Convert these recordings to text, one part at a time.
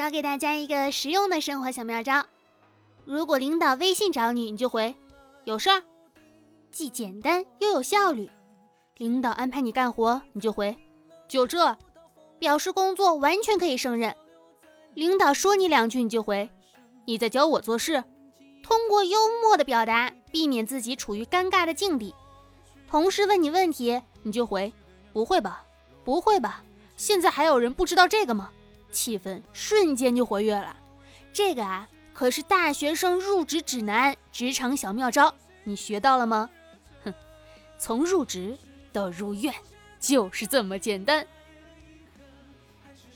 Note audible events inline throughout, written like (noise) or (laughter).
教给大家一个实用的生活小妙招：如果领导微信找你，你就回“有事儿”，既简单又有效率。领导安排你干活，你就回“就这”，表示工作完全可以胜任。领导说你两句，你就回“你在教我做事”。通过幽默的表达，避免自己处于尴尬的境地。同事问你问题，你就回“不会吧，不会吧”。现在还有人不知道这个吗？气氛瞬间就活跃了。这个啊，可是大学生入职指南、职场小妙招，你学到了吗？哼，从入职到入院，就是这么简单。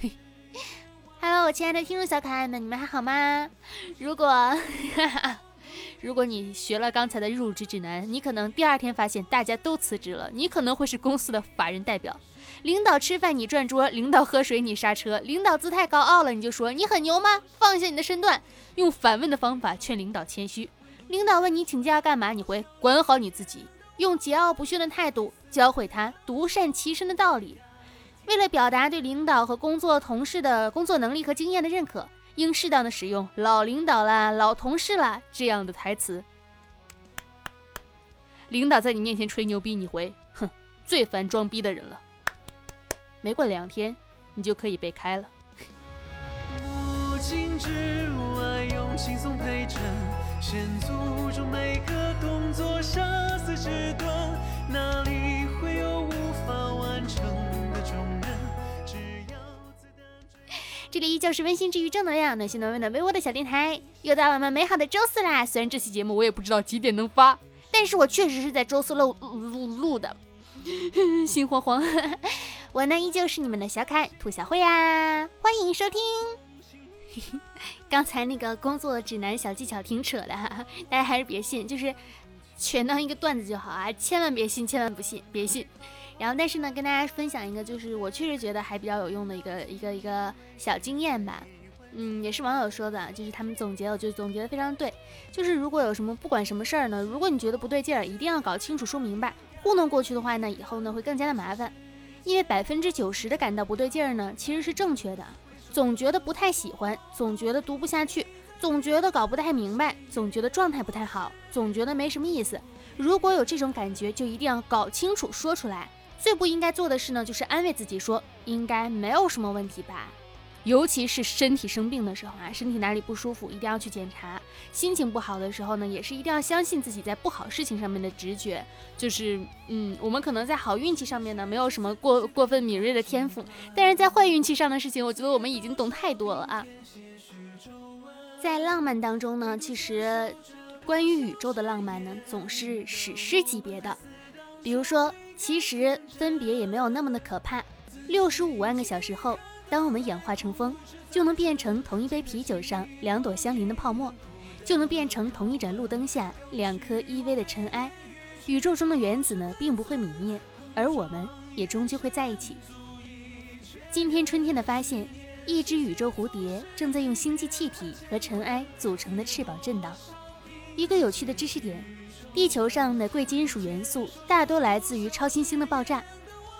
嘿，Hello，我亲爱的听众小可爱们，你们还好吗？如果，(laughs) 如果你学了刚才的入职指南，你可能第二天发现大家都辞职了，你可能会是公司的法人代表。领导吃饭你转桌，领导喝水你刹车，领导姿态高傲了你就说你很牛吗？放下你的身段，用反问的方法劝领导谦虚。领导问你请假干嘛，你回管好你自己，用桀骜不驯的态度教会他独善其身的道理。为了表达对领导和工作同事的工作能力和经验的认可，应适当的使用“老领导啦”“老同事啦”这样的台词。领导在你面前吹牛逼，你回哼，最烦装逼的人了。没过两天，你就可以被开了。(laughs) 这里依旧是温馨治愈正能量、暖心暖胃暖被窝的小电台，又到了我们美好的周四啦！虽然这期节目我也不知道几点能发，但是我确实是在周四录录录的，(laughs) 心慌慌。我呢，依旧是你们的小可爱兔小慧呀，欢迎收听。(laughs) 刚才那个工作指南小技巧挺扯的，大家还是别信，就是全当一个段子就好啊，千万别信，千万不信，别信。然后，但是呢，跟大家分享一个，就是我确实觉得还比较有用的一个一个一个小经验吧。嗯，也是网友说的，就是他们总结，我觉得总结的非常对。就是如果有什么不管什么事儿呢，如果你觉得不对劲儿，一定要搞清楚说明白，糊弄过去的话呢，以后呢会更加的麻烦。因为百分之九十的感到不对劲儿呢，其实是正确的。总觉得不太喜欢，总觉得读不下去，总觉得搞不太明白，总觉得状态不太好，总觉得没什么意思。如果有这种感觉，就一定要搞清楚说出来。最不应该做的事呢，就是安慰自己说应该没有什么问题吧。尤其是身体生病的时候啊，身体哪里不舒服，一定要去检查。心情不好的时候呢，也是一定要相信自己在不好事情上面的直觉。就是，嗯，我们可能在好运气上面呢，没有什么过过分敏锐的天赋，但是在坏运气上的事情，我觉得我们已经懂太多了啊。在浪漫当中呢，其实关于宇宙的浪漫呢，总是史诗级别的。比如说，其实分别也没有那么的可怕。六十五万个小时后。当我们演化成风，就能变成同一杯啤酒上两朵相邻的泡沫，就能变成同一盏路灯下两颗依偎的尘埃。宇宙中的原子呢，并不会泯灭，而我们也终究会在一起。今天春天的发现，一只宇宙蝴蝶正在用星际气体和尘埃组成的翅膀震荡。一个有趣的知识点：地球上的贵金属元素大多来自于超新星的爆炸，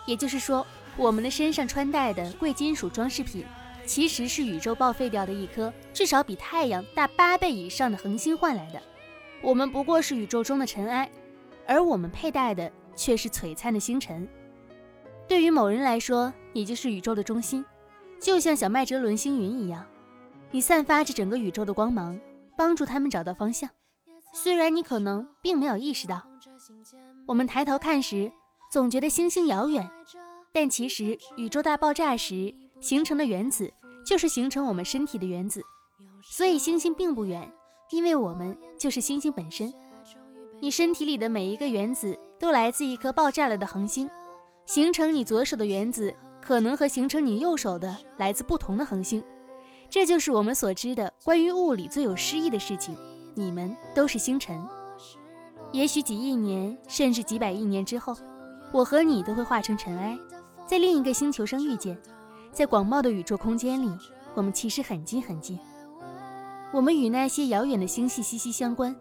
也就是说。我们的身上穿戴的贵金属装饰品，其实是宇宙报废掉的一颗至少比太阳大八倍以上的恒星换来的。我们不过是宇宙中的尘埃，而我们佩戴的却是璀璨的星辰。对于某人来说，你就是宇宙的中心，就像小麦哲伦星云一样，你散发着整个宇宙的光芒，帮助他们找到方向。虽然你可能并没有意识到，我们抬头看时，总觉得星星遥远。但其实，宇宙大爆炸时形成的原子，就是形成我们身体的原子。所以，星星并不远，因为我们就是星星本身。你身体里的每一个原子，都来自一颗爆炸了的恒星。形成你左手的原子，可能和形成你右手的来自不同的恒星。这就是我们所知的关于物理最有诗意的事情。你们都是星辰。也许几亿年，甚至几百亿年之后，我和你都会化成尘埃。在另一个星球上遇见，在广袤的宇宙空间里，我们其实很近很近。我们与那些遥远的星系息息相关，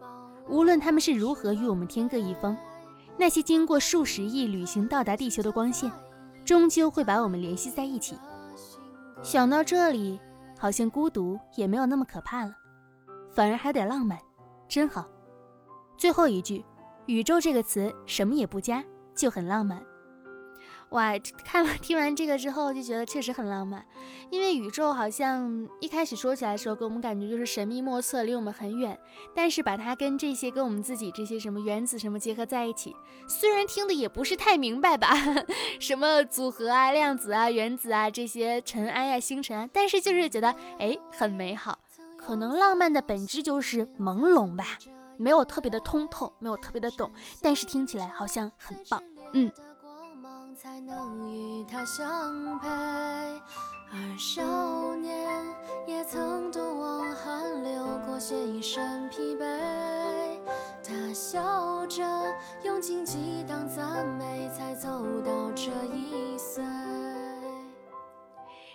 无论他们是如何与我们天各一方，那些经过数十亿旅行到达地球的光线，终究会把我们联系在一起。想到这里，好像孤独也没有那么可怕了，反而还有点浪漫，真好。最后一句，宇宙这个词什么也不加，就很浪漫。哇，(laughs) 看了听完这个之后就觉得确实很浪漫，因为宇宙好像一开始说起来的时候给我们感觉就是神秘莫测，离我们很远。但是把它跟这些跟我们自己这些什么原子什么结合在一起，虽然听的也不是太明白吧，(laughs) 什么组合啊、量子啊、原子啊这些尘埃啊、星辰啊，但是就是觉得哎很美好。可能浪漫的本质就是朦胧吧，没有特别的通透，没有特别的懂，但是听起来好像很棒，嗯。才能与他相配，而少年也曾多望汗流过，写一身疲惫。他笑着用荆棘当赞美，才走到这一岁。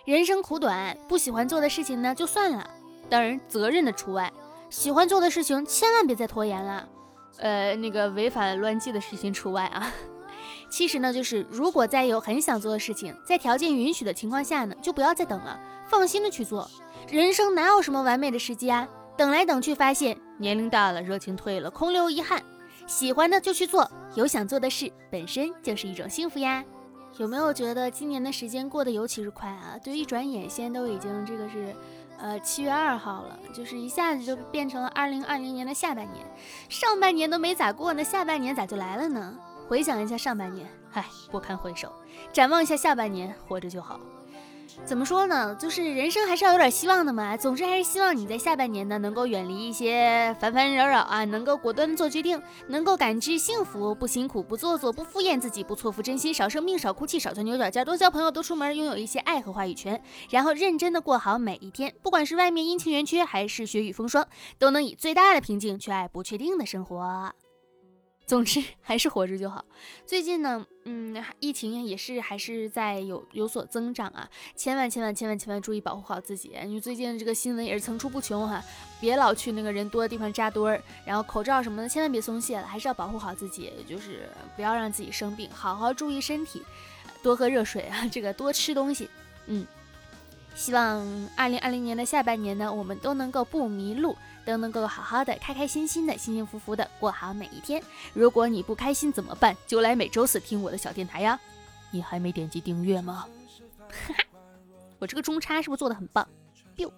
人生苦短，不喜欢做的事情呢就算了，当然责任的除外。喜欢做的事情千万别再拖延了，呃，那个违反乱纪的事情除外啊。其实呢，就是如果在有很想做的事情，在条件允许的情况下呢，就不要再等了，放心的去做。人生哪有什么完美的时机啊？等来等去，发现年龄大了，热情退了，空留遗憾。喜欢的就去做，有想做的事，本身就是一种幸福呀。有没有觉得今年的时间过得尤其是快啊？就一转眼，现在都已经这个是，呃，七月二号了，就是一下子就变成了二零二零年的下半年，上半年都没咋过呢，下半年咋就来了呢？回想一下上半年，唉，不堪回首；展望一下下半年，活着就好。怎么说呢？就是人生还是要有点希望的嘛。总之还是希望你在下半年呢，能够远离一些烦烦扰扰啊，能够果断的做决定，能够感知幸福，不辛苦，不做作，不敷衍自己，不错付真心，少生病，少哭泣，少钻牛角尖，多交朋友，多出门，拥有一些爱和话语权，然后认真的过好每一天。不管是外面阴晴圆缺，还是雪雨风霜，都能以最大的平静去爱不确定的生活。总之 (laughs) 还是活着就好。最近呢，嗯，疫情也是还是在有有所增长啊，千万千万千万千万注意保护好自己。因为最近这个新闻也是层出不穷哈，别老去那个人多的地方扎堆儿，然后口罩什么的千万别松懈了，还是要保护好自己，就是不要让自己生病，好好注意身体，多喝热水啊，这个多吃东西，嗯。希望二零二零年的下半年呢，我们都能够不迷路，都能够好好的、开开心心的、幸幸福福的过好每一天。如果你不开心怎么办？就来每周四听我的小电台呀！你还没点击订阅吗？哈哈，我这个中插是不是做的很棒？biu。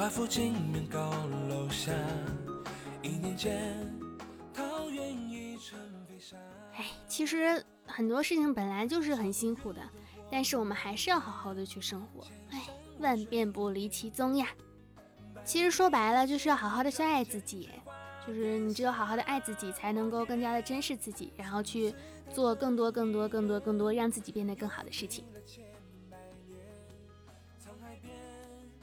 华府镜面高楼下，一年间桃源已成飞沙。哎，其实很多事情本来就是很辛苦的，但是我们还是要好好的去生活。哎，万变不离其宗呀。其实说白了，就是要好好的去爱自己，就是你只有好好的爱自己，才能够更加的珍视自己，然后去做更多、更多、更多、更多让自己变得更好的事情。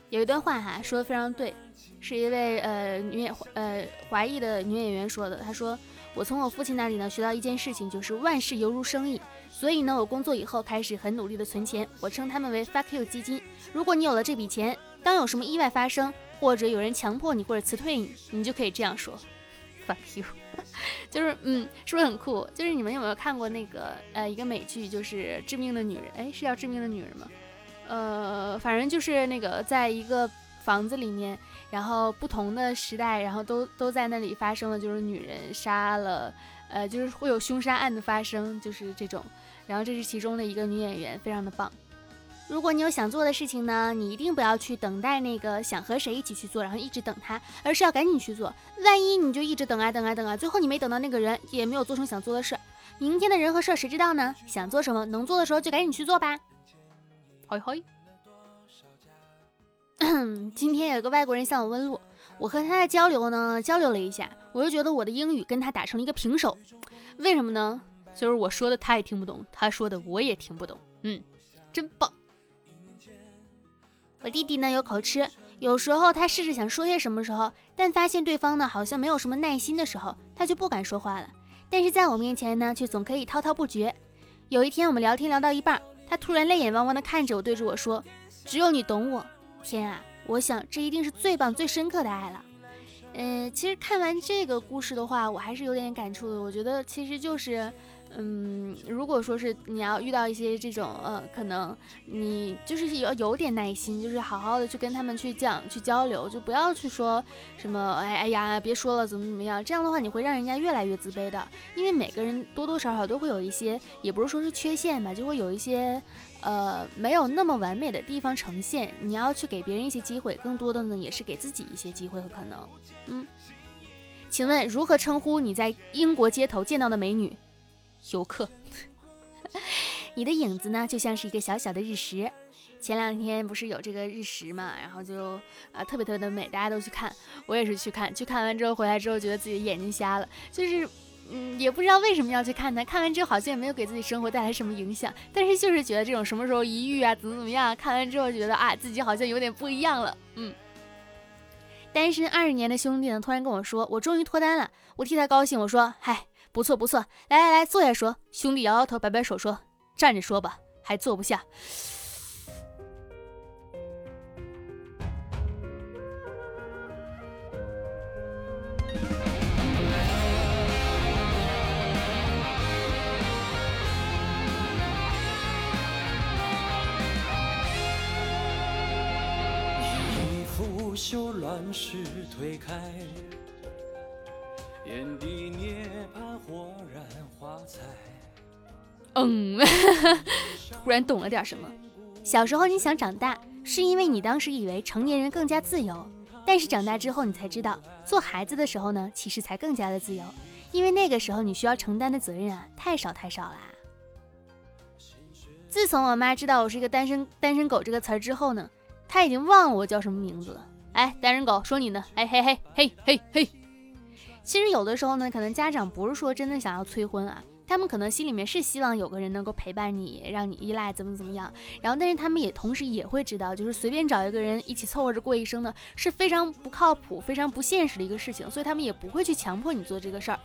有一段话哈说的非常对，是一位呃女演呃华裔的女演员说的。她说：“我从我父亲那里呢学到一件事情，就是万事犹如生意。所以呢，我工作以后开始很努力的存钱，我称他们为 fuck you 基金。如果你有了这笔钱，当有什么意外发生，或者有人强迫你或者辞退你，你就可以这样说 fuck you，(laughs) 就是嗯，是不是很酷？就是你们有没有看过那个呃一个美剧，就是《致命的女人》？哎，是叫《致命的女人》吗？”呃，反正就是那个，在一个房子里面，然后不同的时代，然后都都在那里发生了，就是女人杀了，呃，就是会有凶杀案的发生，就是这种。然后这是其中的一个女演员，非常的棒。如果你有想做的事情呢，你一定不要去等待那个想和谁一起去做，然后一直等他，而是要赶紧去做。万一你就一直等啊等啊等啊，最后你没等到那个人，也没有做成想做的事，明天的人和事谁知道呢？想做什么，能做的时候就赶紧去做吧。嘿嘿，(clears throat) 今天有个外国人向我问路，我和他的交流呢，交流了一下，我就觉得我的英语跟他打成了一个平手。为什么呢？就是我说的他也听不懂，他说的我也听不懂。嗯，真棒。我弟弟呢有口吃，有时候他试着想说些什么时候，但发现对方呢好像没有什么耐心的时候，他就不敢说话了。但是在我面前呢，却总可以滔滔不绝。有一天我们聊天聊到一半。他突然泪眼汪汪的看着我，对着我说：“只有你懂我。”天啊，我想这一定是最棒、最深刻的爱了。嗯，其实看完这个故事的话，我还是有点感触的。我觉得其实就是。嗯，如果说是你要遇到一些这种，呃，可能你就是要有点耐心，就是好好的去跟他们去讲、去交流，就不要去说什么，哎哎呀，别说了，怎么怎么样，这样的话你会让人家越来越自卑的。因为每个人多多少少都会有一些，也不是说是缺陷吧，就会有一些，呃，没有那么完美的地方呈现。你要去给别人一些机会，更多的呢也是给自己一些机会和可能。嗯，请问如何称呼你在英国街头见到的美女？游客，(laughs) 你的影子呢，就像是一个小小的日食。前两天不是有这个日食嘛，然后就啊特别特别的美，大家都去看，我也是去看。去看完之后回来之后，觉得自己眼睛瞎了，就是嗯也不知道为什么要去看它。看完之后好像也没有给自己生活带来什么影响，但是就是觉得这种什么时候一遇啊，怎么怎么样，看完之后觉得啊自己好像有点不一样了。嗯，单身二十年的兄弟呢，突然跟我说，我终于脱单了，我替他高兴。我说，嗨。不错不错，来来来，坐下说。兄弟摇摇头，摆摆手说：“站着说吧，还坐不下。”拂袖，乱世推开。天地涅槃，豁然花彩。嗯，突然懂了点什么。小时候你想长大，是因为你当时以为成年人更加自由，但是长大之后你才知道，做孩子的时候呢，其实才更加的自由，因为那个时候你需要承担的责任啊，太少太少啦。自从我妈知道我是一个单身单身狗这个词儿之后呢，她已经忘了我叫什么名字了。哎，单身狗，说你呢？哎嘿嘿嘿嘿嘿。其实有的时候呢，可能家长不是说真的想要催婚啊，他们可能心里面是希望有个人能够陪伴你，让你依赖，怎么怎么样。然后，但是他们也同时也会知道，就是随便找一个人一起凑合着过一生呢，是非常不靠谱、非常不现实的一个事情，所以他们也不会去强迫你做这个事儿。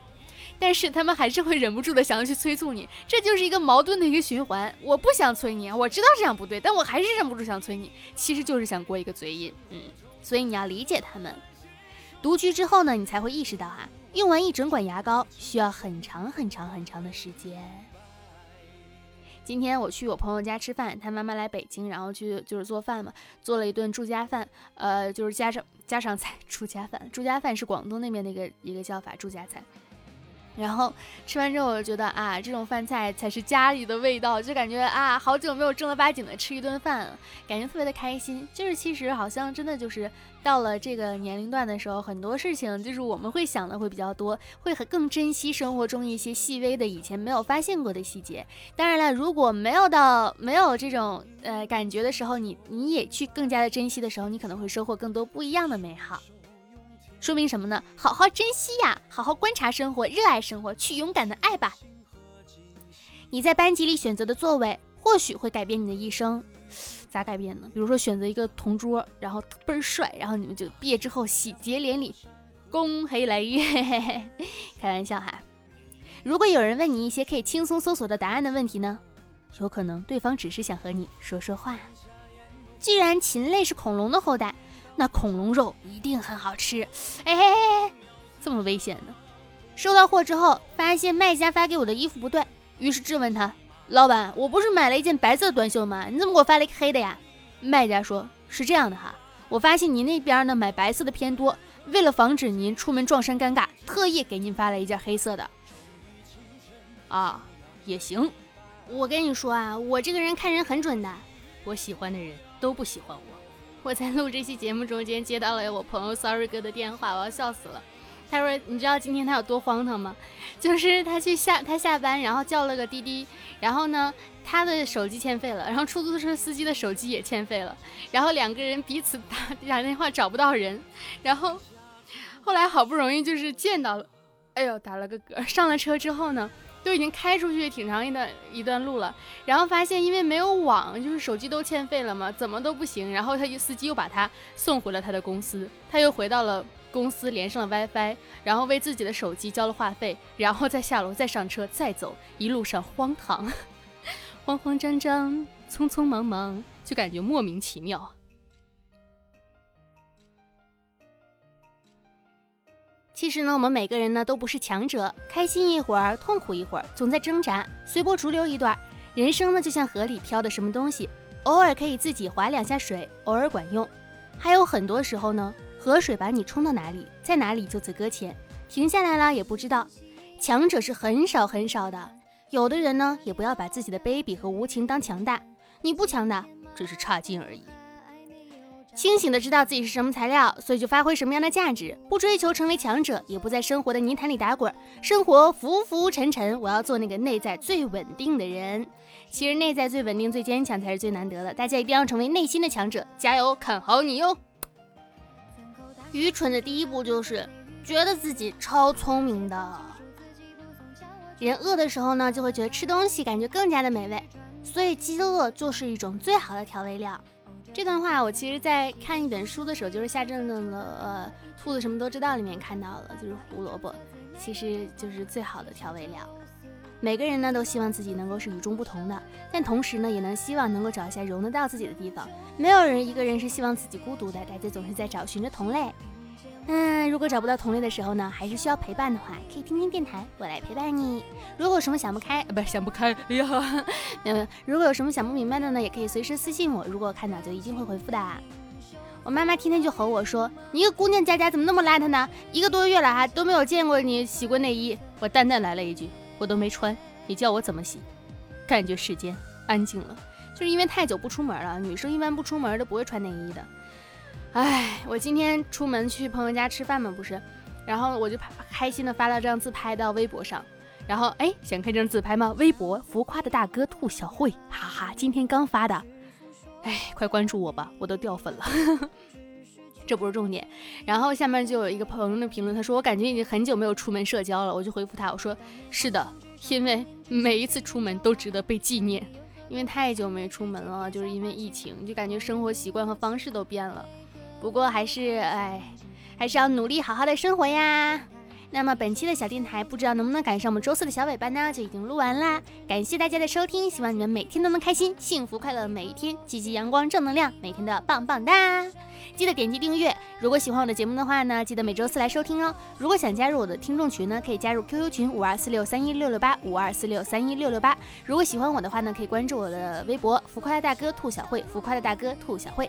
但是他们还是会忍不住的想要去催促你，这就是一个矛盾的一个循环。我不想催你，我知道这样不对，但我还是忍不住想催你，其实就是想过一个嘴瘾。嗯，所以你要理解他们。独居之后呢，你才会意识到啊，用完一整管牙膏需要很长很长很长的时间。今天我去我朋友家吃饭，他妈妈来北京，然后去就是做饭嘛，做了一顿住家饭，呃，就是家常家常菜，(laughs) 住家饭。住家饭是广东那边的一个一个叫法，住家菜。然后吃完之后，我就觉得啊，这种饭菜才是家里的味道，就感觉啊，好久没有正儿八经的吃一顿饭，感觉特别的开心。就是其实好像真的就是到了这个年龄段的时候，很多事情就是我们会想的会比较多，会很更珍惜生活中一些细微的以前没有发现过的细节。当然了，如果没有到没有这种呃感觉的时候，你你也去更加的珍惜的时候，你可能会收获更多不一样的美好。说明什么呢？好好珍惜呀，好好观察生活，热爱生活，去勇敢的爱吧。你在班级里选择的座位，或许会改变你的一生。咋改变呢？比如说选择一个同桌，然后倍儿帅，然后你们就毕业之后喜结连理，恭喜来月。(laughs) 开玩笑哈。如果有人问你一些可以轻松搜索的答案的问题呢？有可能对方只是想和你说说话。既然禽类是恐龙的后代。那恐龙肉一定很好吃，哎，这么危险呢？收到货之后，发现卖家发给我的衣服不对，于是质问他：“老板，我不是买了一件白色的短袖吗？你怎么给我发了一个黑的呀？”卖家说：“是这样的哈，我发现您那边呢买白色的偏多，为了防止您出门撞衫尴尬，特意给您发了一件黑色的。”啊，也行。我跟你说啊，我这个人看人很准的，我喜欢的人都不喜欢我。我在录这期节目中间接到了我朋友 Sorry 哥的电话，我要笑死了。他说：“你知道今天他有多荒唐吗？就是他去下他下班，然后叫了个滴滴，然后呢，他的手机欠费了，然后出租车司机的手机也欠费了，然后两个人彼此打打电话找不到人，然后后来好不容易就是见到了，哎呦打了个嗝。上了车之后呢？”都已经开出去挺长一段一段路了，然后发现因为没有网，就是手机都欠费了嘛，怎么都不行。然后他就司机又把他送回了他的公司，他又回到了公司，连上了 WiFi，然后为自己的手机交了话费，然后再下楼再上车再走，一路上荒唐，(laughs) 慌慌张张，匆匆忙忙，就感觉莫名其妙。其实呢，我们每个人呢都不是强者，开心一会儿，痛苦一会儿，总在挣扎，随波逐流一段。人生呢就像河里漂的什么东西，偶尔可以自己划两下水，偶尔管用。还有很多时候呢，河水把你冲到哪里，在哪里就此搁浅，停下来了也不知道。强者是很少很少的，有的人呢也不要把自己的卑鄙和无情当强大，你不强大，只是差劲而已。清醒的知道自己是什么材料，所以就发挥什么样的价值，不追求成为强者，也不在生活的泥潭里打滚，生活浮浮沉沉。我要做那个内在最稳定的人。其实内在最稳定、最坚强才是最难得的。大家一定要成为内心的强者，加油，看好你哟！愚蠢的第一步就是觉得自己超聪明的。人饿的时候呢，就会觉得吃东西感觉更加的美味，所以饥饿就是一种最好的调味料。这段话我其实，在看一本书的时候，就是夏正正的《呃兔子什么都知道》里面看到了，就是胡萝卜，其实就是最好的调味料。每个人呢都希望自己能够是与众不同的，但同时呢，也能希望能够找一下容得到自己的地方。没有人一个人是希望自己孤独的，大家总是在找寻着同类。嗯，如果找不到同类的时候呢，还是需要陪伴的话，可以听听电台，我来陪伴你。如果有什么想不开，呃，不是想不开，哎呀，没有没有。如果有什么想不明白的呢，也可以随时私信我，如果看到就一定会回复的。我妈妈天天就吼我说：“你一个姑娘家家怎么那么邋遢呢？一个多月了还都没有见过你洗过内衣。”我淡淡来了一句：“我都没穿，你叫我怎么洗？”感觉世间安静了，就是因为太久不出门了。女生一般不出门都不会穿内衣的。哎，我今天出门去朋友家吃饭嘛，不是，然后我就开心的发了张自拍到微博上，然后哎，想看这张自拍吗？微博浮夸的大哥兔小慧，哈哈，今天刚发的，哎，快关注我吧，我都掉粉了，(laughs) 这不是重点。然后下面就有一个朋友的评论，他说我感觉已经很久没有出门社交了，我就回复他，我说是的，因为每一次出门都值得被纪念，因为太久没出门了，就是因为疫情，就感觉生活习惯和方式都变了。不过还是哎，还是要努力好好的生活呀。那么本期的小电台不知道能不能赶上我们周四的小尾巴呢？就已经录完啦。感谢大家的收听，希望你们每天都能开心、幸福、快乐每一天，积极、阳光、正能量，每天都要棒棒哒。记得点击订阅。如果喜欢我的节目的话呢，记得每周四来收听哦。如果想加入我的听众群呢，可以加入 QQ 群五二四六三一六六八五二四六三一六六八。如果喜欢我的话呢，可以关注我的微博浮夸的大哥兔小慧，浮夸的大哥兔小慧。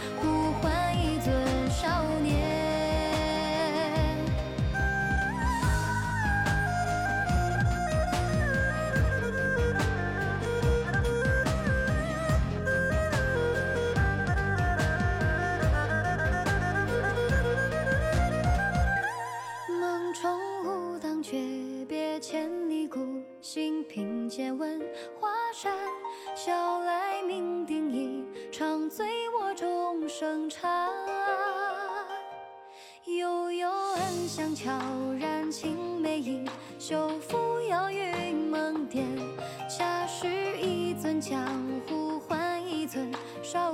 借问华山，笑来酩酊一场醉卧终生茶。悠悠暗香悄然青梅影，袖拂摇云梦颠。恰是一樽江湖换一尊少